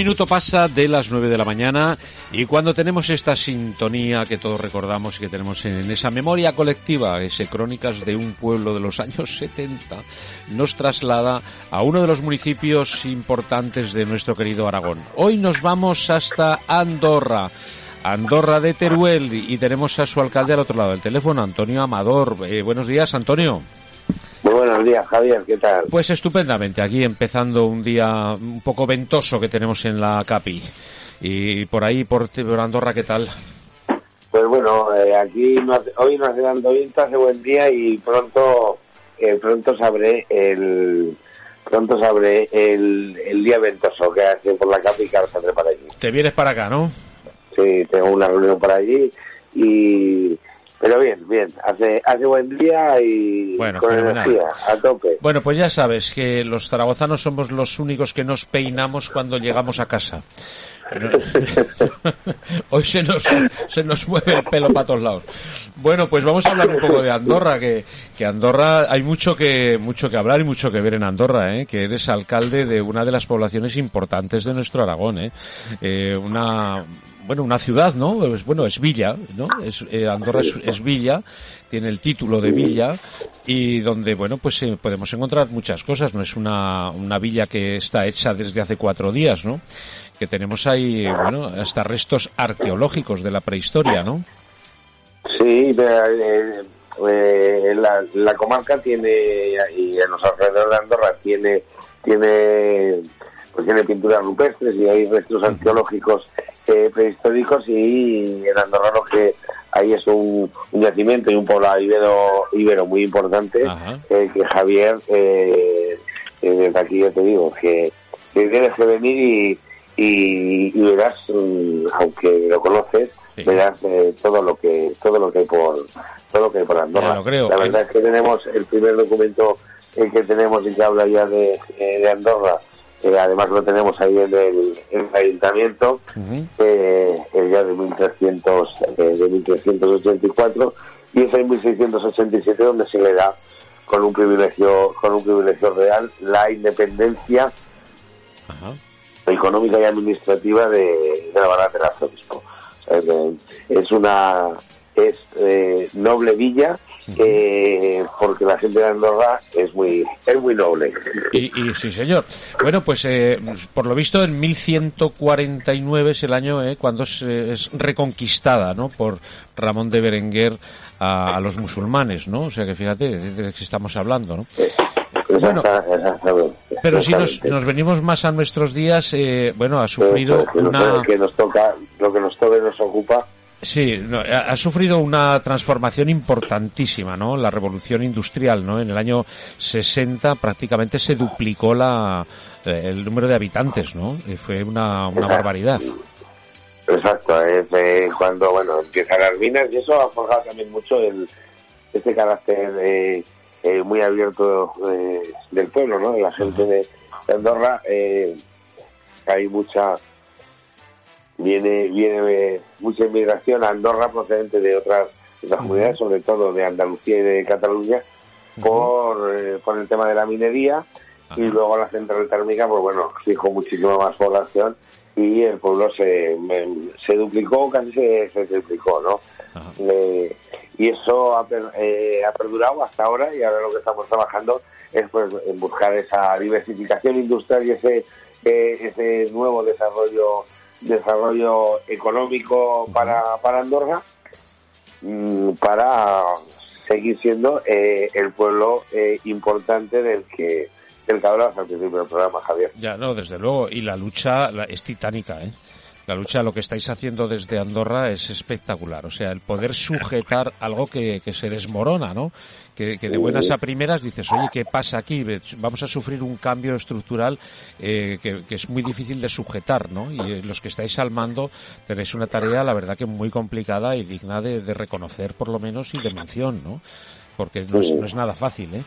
Minuto pasa de las nueve de la mañana y cuando tenemos esta sintonía que todos recordamos y que tenemos en esa memoria colectiva, ese Crónicas de un pueblo de los años 70, nos traslada a uno de los municipios importantes de nuestro querido Aragón. Hoy nos vamos hasta Andorra. Andorra de Teruel y tenemos a su alcalde al otro lado del teléfono, Antonio Amador. Eh, buenos días, Antonio. Buenos días, Javier, ¿qué tal? Pues estupendamente, aquí empezando un día un poco ventoso que tenemos en la CAPI. Y por ahí, por, Andorra, ¿qué tal? Pues bueno, eh, aquí hoy no hace tanto viento, hace buen día y pronto eh, pronto sabré el pronto sabré el, el día ventoso que hace por la CAPI que ahora saldré para allí. Te vienes para acá, ¿no? Sí, tengo una reunión por allí y pero bien, bien, hace, hace buen día y con energía, a tope. Bueno, pues ya sabes que los zaragozanos somos los únicos que nos peinamos cuando llegamos a casa. Hoy se nos, se nos mueve el pelo para todos lados. Bueno, pues vamos a hablar un poco de Andorra, que, que Andorra hay mucho que, mucho que hablar y mucho que ver en Andorra, ¿eh? que eres alcalde de una de las poblaciones importantes de nuestro Aragón, ¿eh? Eh, una, bueno, una ciudad, ¿no? bueno, es villa, ¿no? Es, eh, Andorra es, villa, tiene el título de villa y donde, bueno, pues eh, podemos encontrar muchas cosas. No es una, una villa que está hecha desde hace cuatro días, ¿no? Que tenemos ahí, bueno, hasta restos arqueológicos de la prehistoria, ¿no? Sí, eh, la, la comarca tiene, y en los alrededores de Andorra tiene, tiene, pues tiene pinturas rupestres y hay restos arqueológicos prehistóricos y en Andorra lo que hay es un, yacimiento y un poblado ibero, ibero muy importante eh, que Javier, eh, eh, desde aquí yo te digo, que, tienes que venir y, y, verás, mm, aunque lo conoces, verás todo lo que todo lo que hay por todo lo que hay por Andorra. La verdad es que tenemos el primer documento el que tenemos y que habla ya de, de Andorra además lo tenemos ahí en el, ayuntamiento, eh, el ya de 1300, eh, de 1384, y es en 1687 donde se le da con un privilegio, con un privilegio real la independencia económica y administrativa de, la barra del arzobispo. es una es eh, noble villa eh, porque la gente de Andorra es muy es muy noble. Y, sí, señor. Bueno, pues eh, por lo visto en 1149 es el año eh, cuando es, reconquistada ¿no? por Ramón de Berenguer a, los musulmanes, ¿no? O sea que fíjate de que estamos hablando, ¿no? Bueno, pero si nos, nos, venimos más a nuestros días, eh, bueno, ha sufrido una... Lo que nos toca, lo que nos toca y nos ocupa Sí, ha, sufrido una transformación importantísima, ¿no? La revolución industrial, ¿no? En el año 60 prácticamente se duplicó la, eh, el número de habitantes, ¿no? fue una, una barbaridad. Exacto, es cuando, bueno, empiezan las minas y eso ha forjado también mucho el, este carácter eh, muy abierto eh, del pueblo, ¿no? De la gente de Andorra. hay mucha viene viene mucha inmigración a Andorra procedente de otras, comunidades, sobre todo de Andalucía y de Cataluña, por, eh, por el tema de la minería. Y luego la central térmica, pues bueno, fijó muchísima más población y el pueblo se, se duplicó, casi se, se triplicó, ¿no? Eh, y eso ha, eh, ha perdurado hasta ahora y ahora lo que estamos trabajando es pues en buscar esa diversificación industrial y ese, ese nuevo desarrollo desarrollo económico para, para Andorra, mm, para seguir siendo eh, el pueblo eh, importante del que del que hablabas al principio del programa, Javier. Ya, no, desde luego. Y la lucha es titánica, ¿eh? La lucha, lo que estáis haciendo desde Andorra es espectacular. O sea, el poder sujetar algo que, que se desmorona, ¿no? Que, de buenas a primeras dices, oye, ¿qué pasa aquí? Vamos a sufrir un cambio estructural eh, que, es muy difícil de sujetar, ¿no? Y eh, los que estáis al mando tenéis una tarea, la verdad que muy complicada y digna de, reconocer por lo menos y de mención, ¿no? Porque no es, no es nada fácil, ¿eh?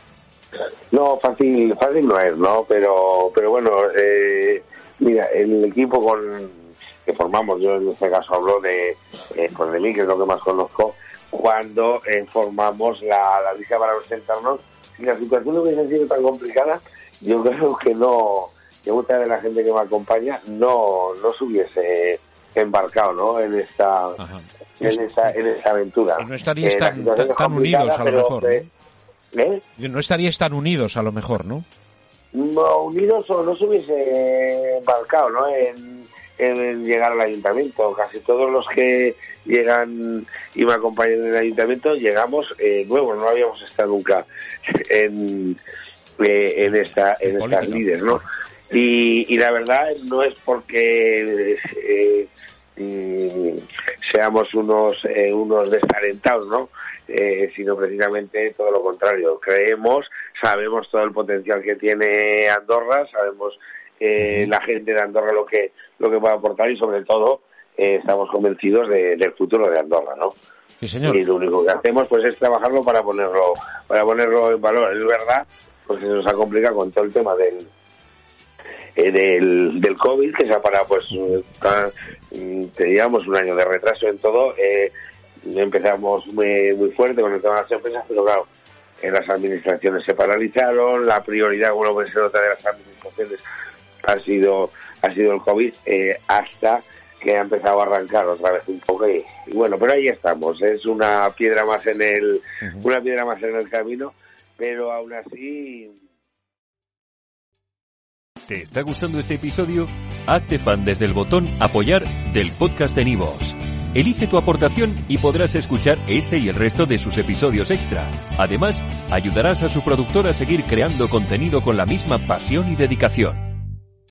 No, fácil, fácil no es, ¿no? Pero, pero bueno, eh, mira, el equipo con que formamos, yo en este caso hablo de, eh, pues de mí, que es lo que más conozco, cuando eh, formamos la, la lista para presentarnos. Si la situación no hubiese sido tan complicada, yo creo que no que mucha de la gente que me acompaña no, no se hubiese embarcado ¿no? en esta en esta, en esta aventura. no estaríais tan, tan, unidos a lo mejor. ¿no? No estaríais tan unidos a lo mejor, ¿no? No, unidos o no se hubiese embarcado ¿no? en, en llegar al ayuntamiento. Casi todos los que llegan y me acompañan en el ayuntamiento llegamos eh, nuevos, no habíamos estado nunca en, eh, en esta en estas líderes, ¿no? Y, y, la verdad no es porque eh, mm, seamos unos eh, unos desalentados, ¿no? Eh, sino precisamente todo lo contrario. Creemos, sabemos todo el potencial que tiene Andorra, sabemos eh, la gente de Andorra lo que lo que puede aportar y sobre todo eh, estamos convencidos del futuro de Andorra, ¿no? Sí, señor. Y lo único que hacemos pues es trabajarlo para ponerlo para ponerlo en valor. Es verdad, porque se nos ha complicado con todo el tema del eh, del, del COVID, que se ha parado pues teníamos un año de retraso en todo. Eh, empezamos muy, muy fuerte con el tema de las empresas, pero claro, las administraciones se paralizaron, la prioridad, bueno, pues otra de las administraciones ha sido ha sido el COVID eh, hasta que ha empezado a arrancar otra vez un poco y, bueno pero ahí estamos es una piedra más en el una piedra más en el camino pero aún así ¿Te está gustando este episodio? Hazte fan desde el botón apoyar del podcast de Nivos. Elige tu aportación y podrás escuchar este y el resto de sus episodios extra. Además, ayudarás a su productor a seguir creando contenido con la misma pasión y dedicación.